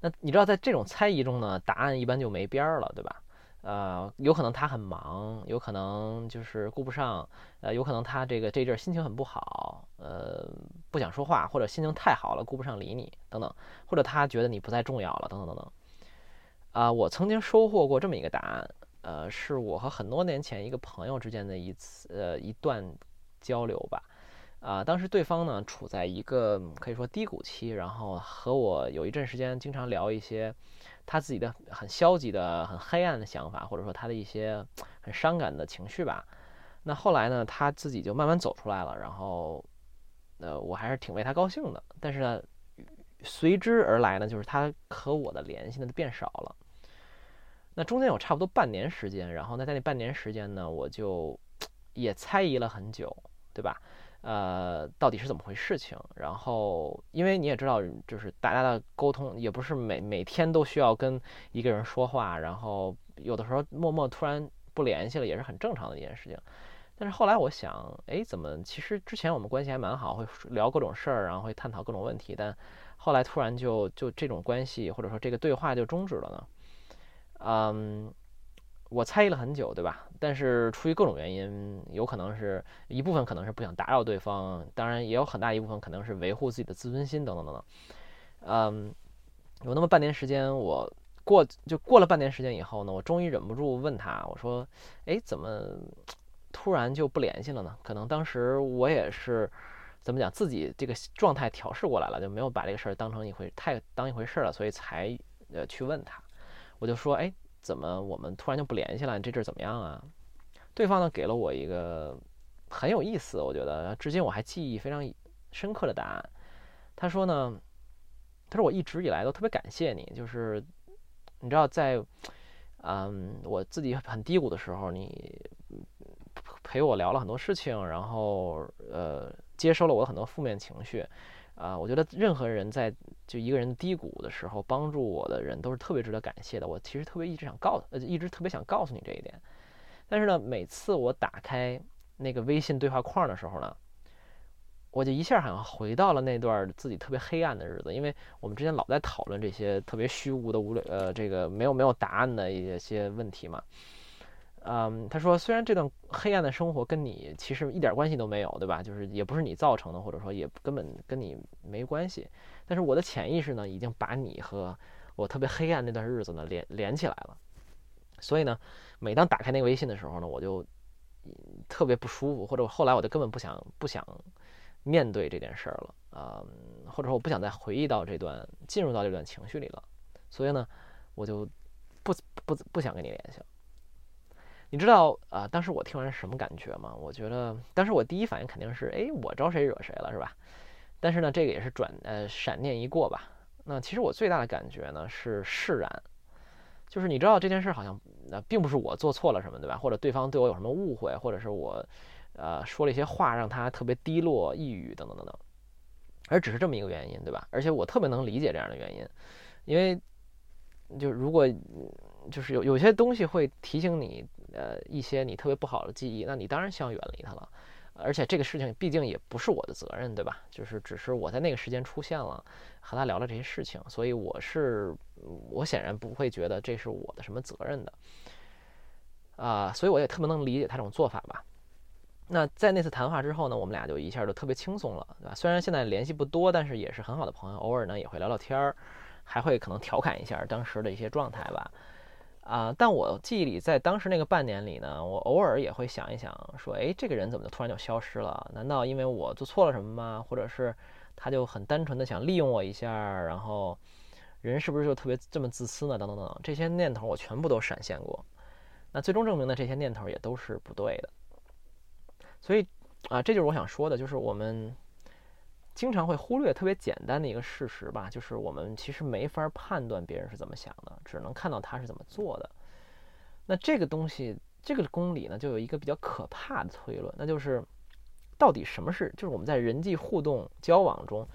那你知道，在这种猜疑中呢，答案一般就没边儿了，对吧？呃，有可能他很忙，有可能就是顾不上，呃，有可能他这个这阵儿心情很不好，呃，不想说话，或者心情太好了，顾不上理你，等等，或者他觉得你不再重要了，等等等等。啊，我曾经收获过这么一个答案，呃，是我和很多年前一个朋友之间的一次，呃，一段。交流吧，啊，当时对方呢处在一个可以说低谷期，然后和我有一阵时间经常聊一些他自己的很消极的、很黑暗的想法，或者说他的一些很伤感的情绪吧。那后来呢，他自己就慢慢走出来了，然后，呃，我还是挺为他高兴的。但是呢，随之而来呢，就是他和我的联系呢就变少了。那中间有差不多半年时间，然后呢，在那半年时间呢，我就 <tsk> 也猜疑了很久。对吧？呃，到底是怎么回事情？然后，因为你也知道，就是大家的沟通也不是每每天都需要跟一个人说话，然后有的时候默默突然不联系了，也是很正常的一件事情。但是后来我想，哎，怎么其实之前我们关系还蛮好，会聊各种事儿，然后会探讨各种问题，但后来突然就就这种关系或者说这个对话就终止了呢？嗯。我猜疑了很久，对吧？但是出于各种原因，有可能是一部分可能是不想打扰对方，当然也有很大一部分可能是维护自己的自尊心等等等等。嗯，有那么半年时间，我过就过了半年时间以后呢，我终于忍不住问他，我说：“哎，怎么突然就不联系了呢？”可能当时我也是怎么讲，自己这个状态调试过来了，就没有把这个事儿当成一回太当一回事了，所以才呃去问他。我就说：“哎。”怎么我们突然就不联系了？这阵怎么样啊？对方呢给了我一个很有意思，我觉得至今我还记忆非常深刻的答案。他说呢，他说我一直以来都特别感谢你，就是你知道在，嗯，我自己很低谷的时候，你陪我聊了很多事情，然后呃，接收了我的很多负面情绪，啊，我觉得任何人在就一个人低谷的时候帮助我的人都是特别值得感谢的。我其实特别一直想告，呃，一直特别想告诉你这一点，但是呢，每次我打开那个微信对话框的时候呢。我就一下好像回到了那段自己特别黑暗的日子，因为我们之前老在讨论这些特别虚无的无聊，呃，这个没有没有答案的一些问题嘛。嗯，他说虽然这段黑暗的生活跟你其实一点关系都没有，对吧？就是也不是你造成的，或者说也根本跟你没关系。但是我的潜意识呢，已经把你和我特别黑暗那段日子呢连连起来了。所以呢，每当打开那个微信的时候呢，我就特别不舒服，或者后来我就根本不想不想。面对这件事儿了啊，或者说我不想再回忆到这段进入到这段情绪里了，所以呢，我就不不不想跟你联系了。你知道啊，当时我听完是什么感觉吗？我觉得当时我第一反应肯定是，哎，我招谁惹谁了是吧？但是呢，这个也是转呃闪念一过吧。那其实我最大的感觉呢是释然，就是你知道这件事好像那并不是我做错了什么对吧？或者对方对我有什么误会，或者是我。呃，说了一些话让他特别低落、抑郁等等等等，而只是这么一个原因，对吧？而且我特别能理解这样的原因，因为就如果就是有有些东西会提醒你，呃，一些你特别不好的记忆，那你当然希望远离它了。而且这个事情毕竟也不是我的责任，对吧？就是只是我在那个时间出现了，和他聊了这些事情，所以我是我显然不会觉得这是我的什么责任的啊，所以我也特别能理解他这种做法吧。那在那次谈话之后呢，我们俩就一下就特别轻松了，对吧？虽然现在联系不多，但是也是很好的朋友，偶尔呢也会聊聊天儿，还会可能调侃一下当时的一些状态吧。啊，但我记忆里，在当时那个半年里呢，我偶尔也会想一想，说，哎，这个人怎么就突然就消失了？难道因为我做错了什么吗？或者是他就很单纯的想利用我一下？然后人是不是就特别这么自私呢？等等等等，这些念头我全部都闪现过。那最终证明的，这些念头也都是不对的。所以，啊，这就是我想说的，就是我们经常会忽略特别简单的一个事实吧，就是我们其实没法判断别人是怎么想的，只能看到他是怎么做的。那这个东西，这个公理呢，就有一个比较可怕的推论，那就是到底什么是，就是我们在人际互动交往中，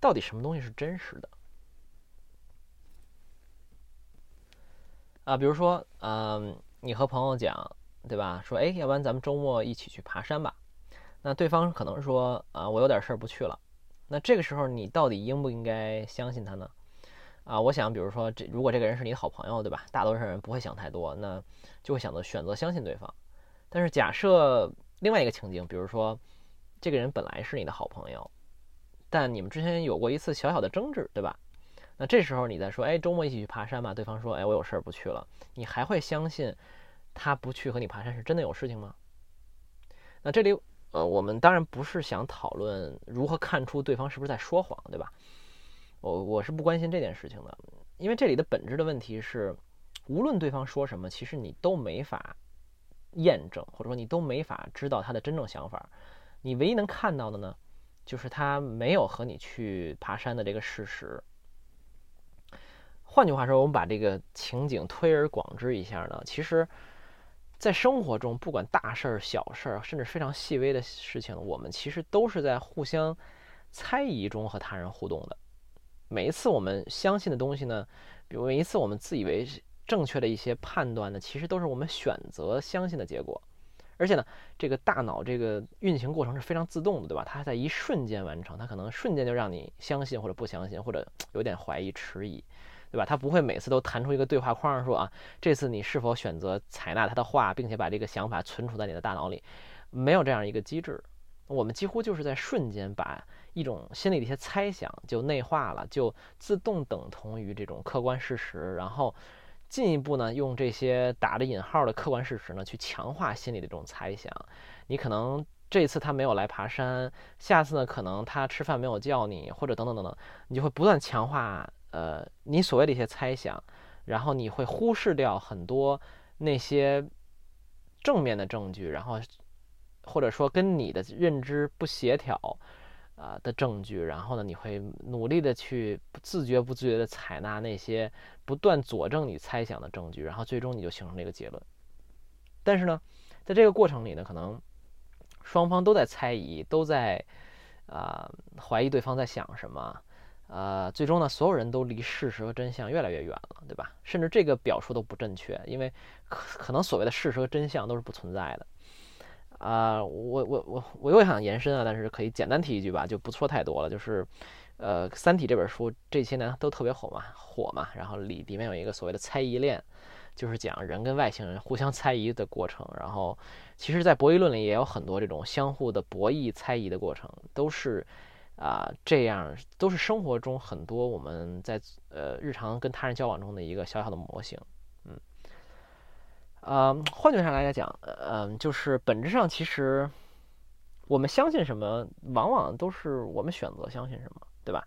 到底什么东西是真实的？啊，比如说，嗯，你和朋友讲。对吧？说哎，要不然咱们周末一起去爬山吧。那对方可能说啊，我有点事儿不去了。那这个时候你到底应不应该相信他呢？啊，我想，比如说这如果这个人是你的好朋友，对吧？大多数人不会想太多，那就会想择选择相信对方。但是假设另外一个情景，比如说这个人本来是你的好朋友，但你们之前有过一次小小的争执，对吧？那这时候你再说哎，周末一起去爬山吧。对方说哎，我有事儿不去了。你还会相信？他不去和你爬山是真的有事情吗？那这里，呃，我们当然不是想讨论如何看出对方是不是在说谎，对吧？我我是不关心这件事情的，因为这里的本质的问题是，无论对方说什么，其实你都没法验证，或者说你都没法知道他的真正想法。你唯一能看到的呢，就是他没有和你去爬山的这个事实。换句话说，我们把这个情景推而广之一下呢，其实。在生活中，不管大事儿、小事儿，甚至非常细微的事情，我们其实都是在互相猜疑中和他人互动的。每一次我们相信的东西呢，比如每一次我们自以为正确的一些判断呢，其实都是我们选择相信的结果。而且呢，这个大脑这个运行过程是非常自动的，对吧？它在一瞬间完成，它可能瞬间就让你相信或者不相信，或者有点怀疑、迟疑。对吧？他不会每次都弹出一个对话框说啊，这次你是否选择采纳他的话，并且把这个想法存储在你的大脑里？没有这样一个机制。我们几乎就是在瞬间把一种心理的一些猜想就内化了，就自动等同于这种客观事实，然后进一步呢，用这些打着引号的客观事实呢，去强化心理的这种猜想。你可能这次他没有来爬山，下次呢，可能他吃饭没有叫你，或者等等等等，你就会不断强化。呃，你所谓的一些猜想，然后你会忽视掉很多那些正面的证据，然后或者说跟你的认知不协调，啊的证据，然后呢，你会努力的去自觉不自觉的采纳那些不断佐证你猜想的证据，然后最终你就形成这个结论。但是呢，在这个过程里呢，可能双方都在猜疑，都在啊怀疑对方在想什么。呃，最终呢，所有人都离事实和真相越来越远了，对吧？甚至这个表述都不正确，因为可可能所谓的事实和真相都是不存在的。啊，我我我我又想延伸啊，但是可以简单提一句吧，就不说太多了。就是，呃，《三体》这本书这些年都特别火嘛，火嘛。然后里里面有一个所谓的猜疑链，就是讲人跟外星人互相猜疑的过程。然后，其实，在博弈论里也有很多这种相互的博弈猜疑的过程，都是。啊，这样都是生活中很多我们在呃日常跟他人交往中的一个小小的模型，嗯，呃，换句话来讲，嗯，就是本质上其实我们相信什么，往往都是我们选择相信什么，对吧？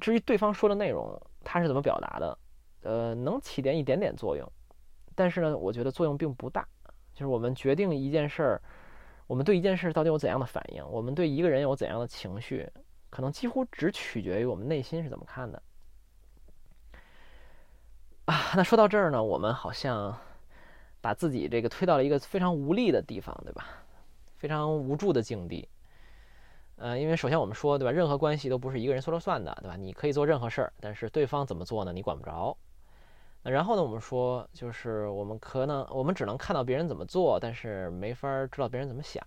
至于对方说的内容，他是怎么表达的，呃，能起点一点点作用，但是呢，我觉得作用并不大，就是我们决定一件事儿。我们对一件事到底有怎样的反应？我们对一个人有怎样的情绪？可能几乎只取决于我们内心是怎么看的。啊，那说到这儿呢，我们好像把自己这个推到了一个非常无力的地方，对吧？非常无助的境地。呃，因为首先我们说，对吧？任何关系都不是一个人说了算的，对吧？你可以做任何事儿，但是对方怎么做呢？你管不着。那然后呢？我们说，就是我们可能我们只能看到别人怎么做，但是没法知道别人怎么想。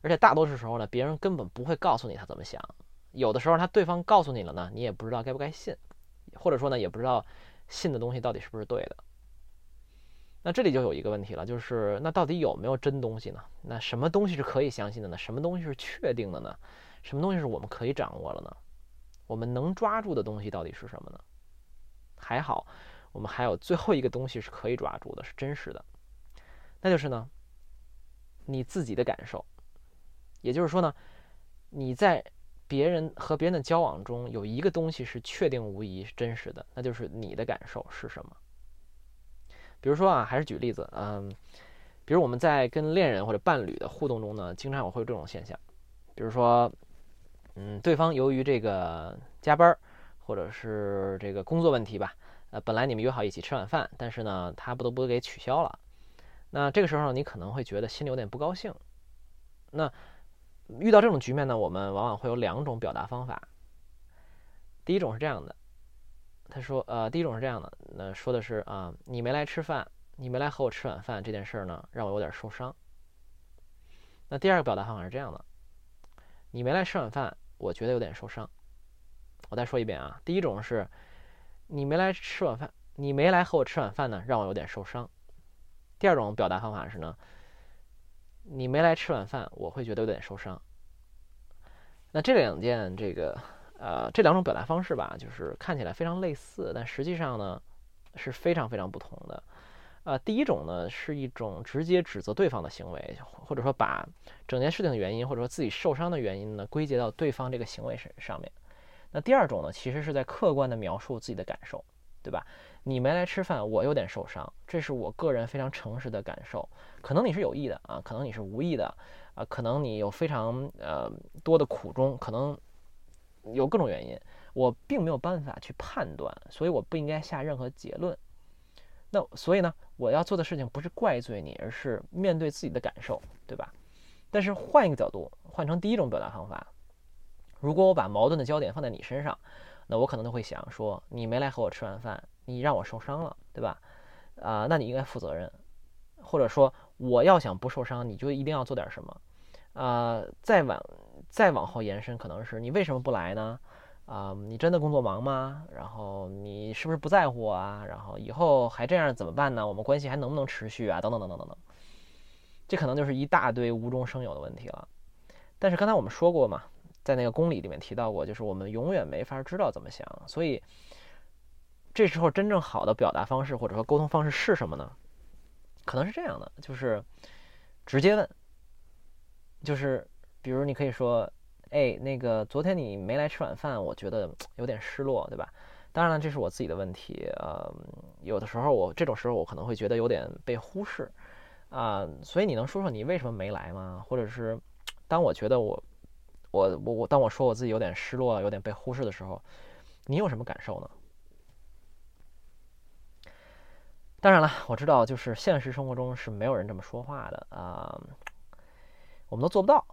而且大多数时候呢，别人根本不会告诉你他怎么想。有的时候他对方告诉你了呢，你也不知道该不该信，或者说呢，也不知道信的东西到底是不是对的。那这里就有一个问题了，就是那到底有没有真东西呢？那什么东西是可以相信的呢？什么东西是确定的呢？什么东西是我们可以掌握了呢？我们能抓住的东西到底是什么呢？还好。我们还有最后一个东西是可以抓住的，是真实的，那就是呢，你自己的感受。也就是说呢，你在别人和别人的交往中，有一个东西是确定无疑、是真实的，那就是你的感受是什么。比如说啊，还是举例子，嗯，比如我们在跟恋人或者伴侣的互动中呢，经常我会有这种现象，比如说，嗯，对方由于这个加班或者是这个工作问题吧。呃，本来你们约好一起吃晚饭，但是呢，他不得不给取消了。那这个时候你可能会觉得心里有点不高兴。那遇到这种局面呢，我们往往会有两种表达方法。第一种是这样的，他说，呃，第一种是这样的，那说的是啊，你没来吃饭，你没来和我吃晚饭这件事儿呢，让我有点受伤。那第二个表达方法是这样的，你没来吃晚饭，我觉得有点受伤。我再说一遍啊，第一种是。你没来吃晚饭，你没来和我吃晚饭呢，让我有点受伤。第二种表达方法是呢，你没来吃晚饭，我会觉得有点受伤。那这两件这个呃这两种表达方式吧，就是看起来非常类似，但实际上呢是非常非常不同的。呃，第一种呢是一种直接指责对方的行为，或者说把整件事情的原因或者说自己受伤的原因呢归结到对方这个行为上上面。那第二种呢，其实是在客观的描述自己的感受，对吧？你没来吃饭，我有点受伤，这是我个人非常诚实的感受。可能你是有意的啊，可能你是无意的啊，可能你有非常呃多的苦衷，可能有各种原因，我并没有办法去判断，所以我不应该下任何结论。那所以呢，我要做的事情不是怪罪你，而是面对自己的感受，对吧？但是换一个角度，换成第一种表达方法。如果我把矛盾的焦点放在你身上，那我可能都会想说，你没来和我吃晚饭，你让我受伤了，对吧？啊，那你应该负责任，或者说我要想不受伤，你就一定要做点什么。啊，再往再往后延伸，可能是你为什么不来呢？啊，你真的工作忙吗？然后你是不是不在乎我啊？然后以后还这样怎么办呢？我们关系还能不能持续啊？等等等等等等，这可能就是一大堆无中生有的问题了。但是刚才我们说过嘛。在那个公理里面提到过，就是我们永远没法知道怎么想，所以这时候真正好的表达方式或者说沟通方式是什么呢？可能是这样的，就是直接问，就是比如你可以说，哎，那个昨天你没来吃晚饭，我觉得有点失落，对吧？当然了，这是我自己的问题，呃，有的时候我这种时候我可能会觉得有点被忽视啊，所以你能说说你为什么没来吗？或者是当我觉得我。我我我，当我说我自己有点失落，有点被忽视的时候，你有什么感受呢？当然了，我知道，就是现实生活中是没有人这么说话的啊，我们都做不到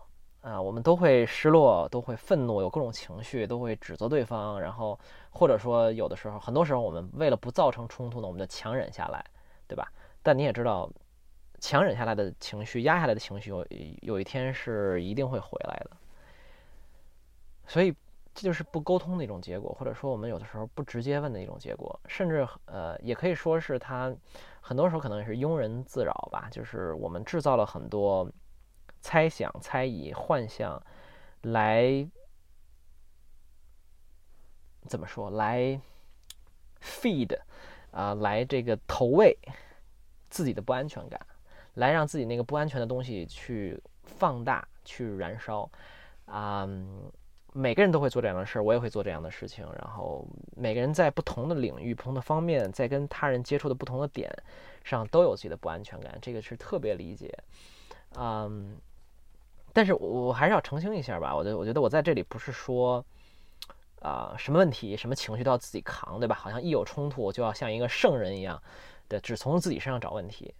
啊，我们都会失落，都会愤怒，有各种情绪，都会指责对方，然后或者说有的时候，很多时候我们为了不造成冲突呢，我们就强忍下来，对吧？但你也知道，强忍下来的情绪，压下来的情绪，有有一天是一定会回来的，所以。这就是不沟通的一种结果，或者说我们有的时候不直接问的一种结果，甚至呃，也可以说是他很多时候可能也是庸人自扰吧，就是我们制造了很多猜想、猜疑、幻象，来怎么说？来 feed 啊，来这个投喂自己的不安全感，来让自己那个不安全的东西去放大、去燃烧啊。每个人都会做这样的事儿，我也会做这样的事情。然后每个人在不同的领域、不同的方面，在跟他人接触的不同的点上，都有自己的不安全感。这个是特别理解。嗯，但是我还是要澄清一下吧。我觉得，我觉得我在这里不是说，啊，什么问题、什么情绪都要自己扛，对吧？好像一有冲突就要像一个圣人一样的只从自己身上找问题。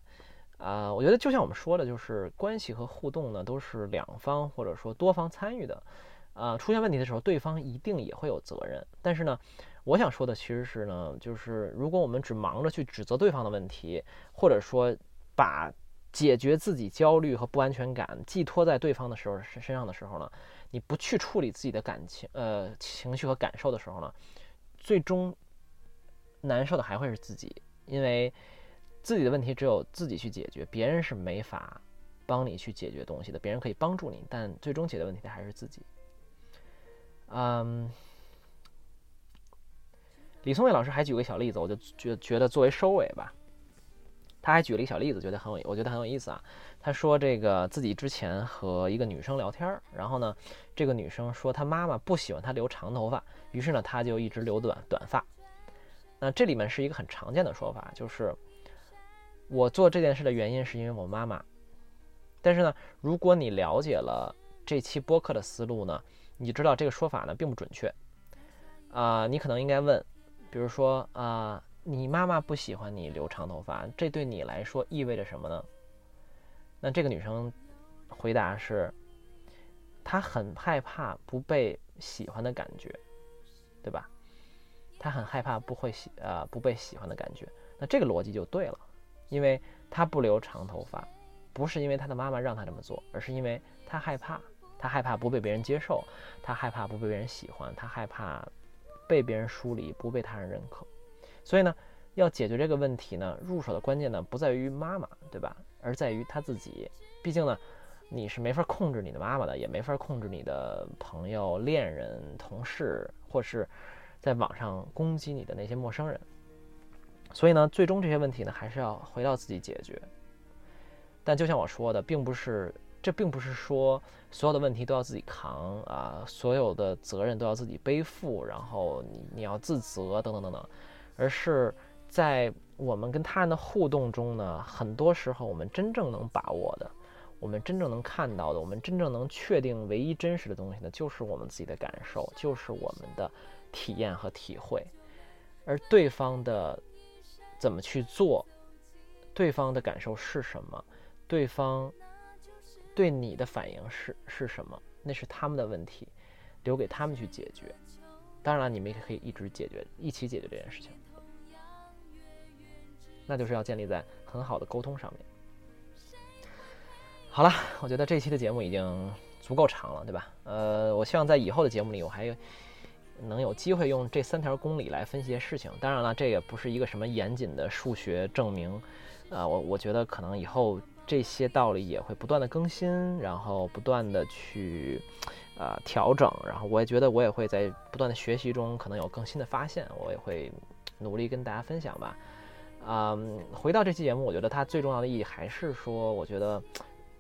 啊，我觉得就像我们说的，就是关系和互动呢，都是两方或者说多方参与的。啊，出现问题的时候，对方一定也会有责任。但是呢，我想说的其实是呢，就是如果我们只忙着去指责对方的问题，或者说把解决自己焦虑和不安全感寄托在对方的时候身身上的时候呢，你不去处理自己的感情、呃情绪和感受的时候呢，最终难受的还会是自己，因为自己的问题只有自己去解决，别人是没法帮你去解决东西的。别人可以帮助你，但最终解决问题的还是自己。嗯，李松蔚老师还举个小例子，我就觉觉得作为收尾吧，他还举了一个小例子，觉得很有，我觉得很有意思啊。他说这个自己之前和一个女生聊天，然后呢，这个女生说她妈妈不喜欢她留长头发，于是呢，她就一直留短短发。那这里面是一个很常见的说法，就是我做这件事的原因是因为我妈妈。但是呢，如果你了解了这期播客的思路呢？你知道这个说法呢并不准确，啊，你可能应该问，比如说啊，你妈妈不喜欢你留长头发，这对你来说意味着什么呢？那这个女生回答是，她很害怕不被喜欢的感觉，对吧？她很害怕不会喜呃不被喜欢的感觉。那这个逻辑就对了，因为她不留长头发，不是因为她的妈妈让她这么做，而是因为她害怕。他害怕不被别人接受，他害怕不被别人喜欢，他害怕被别人疏离，不被他人认可。所以呢，要解决这个问题呢，入手的关键呢，不在于妈妈，对吧？而在于他自己。毕竟呢，你是没法控制你的妈妈的，也没法控制你的朋友、恋人、同事，或是在网上攻击你的那些陌生人。所以呢，最终这些问题呢，还是要回到自己解决。但就像我说的，并不是。这并不是说所有的问题都要自己扛啊，所有的责任都要自己背负，然后你你要自责等等等等，而是在我们跟他人的互动中呢，很多时候我们真正能把握的，我们真正能看到的，我们真正能确定唯一真实的东西呢，就是我们自己的感受，就是我们的体验和体会，而对方的怎么去做，对方的感受是什么，对方。对你的反应是是什么？那是他们的问题，留给他们去解决。当然了，你们也可以一直解决，一起解决这件事情。那就是要建立在很好的沟通上面。好了，我觉得这期的节目已经足够长了，对吧？呃，我希望在以后的节目里，我还能有机会用这三条公理来分析事情。当然了，这也不是一个什么严谨的数学证明。啊，我我觉得可能以后。这些道理也会不断的更新，然后不断的去，呃调整，然后我也觉得我也会在不断的学习中可能有更新的发现，我也会努力跟大家分享吧。嗯，回到这期节目，我觉得它最重要的意义还是说，我觉得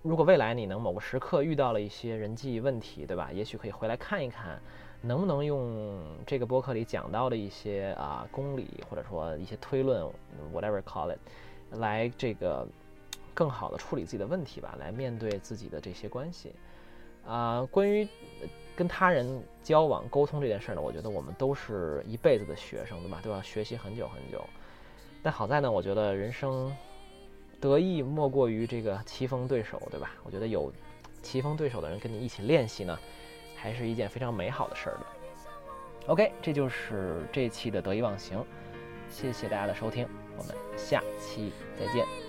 如果未来你能某个时刻遇到了一些人际问题，对吧？也许可以回来看一看，能不能用这个播客里讲到的一些啊公理或者说一些推论，whatever call it，来这个。更好的处理自己的问题吧，来面对自己的这些关系。啊，关于跟他人交往沟通这件事呢，我觉得我们都是一辈子的学生，对吧？都要学习很久很久。但好在呢，我觉得人生得意莫过于这个棋逢对手，对吧？我觉得有棋逢对手的人跟你一起练习呢，还是一件非常美好的事儿的。OK，这就是这期的得意忘形，谢谢大家的收听，我们下期再见。